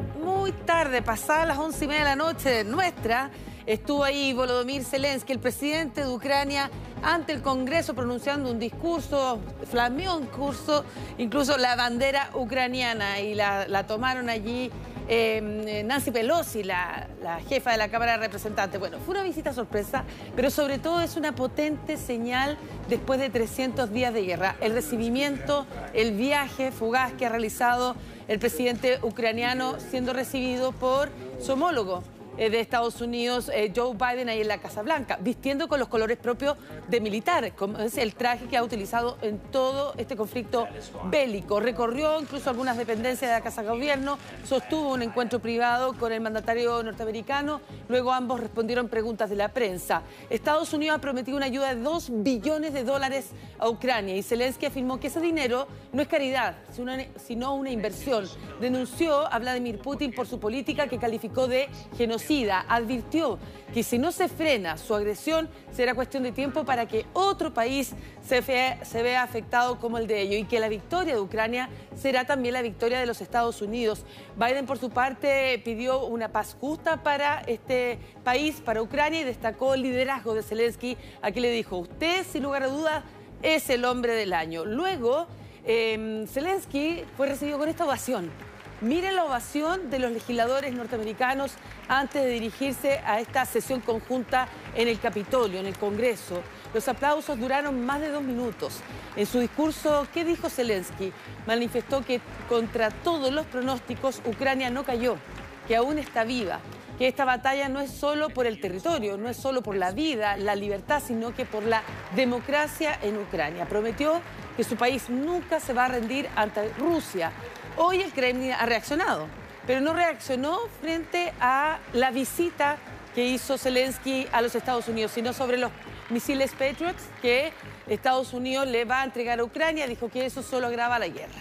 muy tarde, pasadas las once y media de la noche nuestra, estuvo ahí Volodymyr Zelensky, el presidente de Ucrania, ante el Congreso pronunciando un discurso, flameó un curso, incluso la bandera ucraniana, y la, la tomaron allí eh, Nancy Pelosi, la, la, jefa de la Cámara de Representantes. Bueno, fue una visita sorpresa, pero sobre todo es una potente señal después de 300 días de guerra. El recibimiento, el viaje fugaz que ha realizado el presidente ucraniano siendo recibido por su homólogo, de Estados Unidos, eh, Joe Biden, ahí en la Casa Blanca, vistiendo con los colores propios de militar, como es el traje que ha utilizado en todo este conflicto bélico. Recorrió incluso algunas dependencias de la Casa de Gobierno, sostuvo un encuentro privado con el mandatario norteamericano, luego ambos respondieron preguntas de la prensa. Estados Unidos ha prometido una ayuda de 2 billones de dólares a Ucrania y Zelensky afirmó que ese dinero no es caridad, sino una inversión. Denunció a Vladimir Putin por su política que calificó de genocidio advirtió que si no se frena su agresión, será cuestión de tiempo para que otro país se, vea afectado como el de ellos y que la victoria de Ucrania será también la victoria de los Estados Unidos. Biden, por su parte, pidió una paz justa para este país, para Ucrania, y destacó el liderazgo de Zelensky. Aquí le dijo, usted, sin lugar a dudas, es el hombre del año. Luego, eh, Zelensky fue recibido con esta ovación. Miren la ovación de los legisladores norteamericanos antes de dirigirse a esta sesión conjunta en el Capitolio, en el Congreso. Los aplausos duraron más de dos minutos. En su discurso, ¿qué dijo Zelensky? Manifestó que contra todos los pronósticos Ucrania no cayó, que aún está viva, que esta batalla no es solo por el territorio, no es solo por la vida, la libertad, sino que por la democracia en Ucrania. Prometió que su país nunca se va a rendir ante Rusia Hoy el Kremlin ha reaccionado, pero no reaccionó frente a la visita que hizo Zelensky a los Estados Unidos, sino sobre los misiles Patriots que Estados Unidos le va a entregar a Ucrania. Dijo que eso solo agrava la guerra.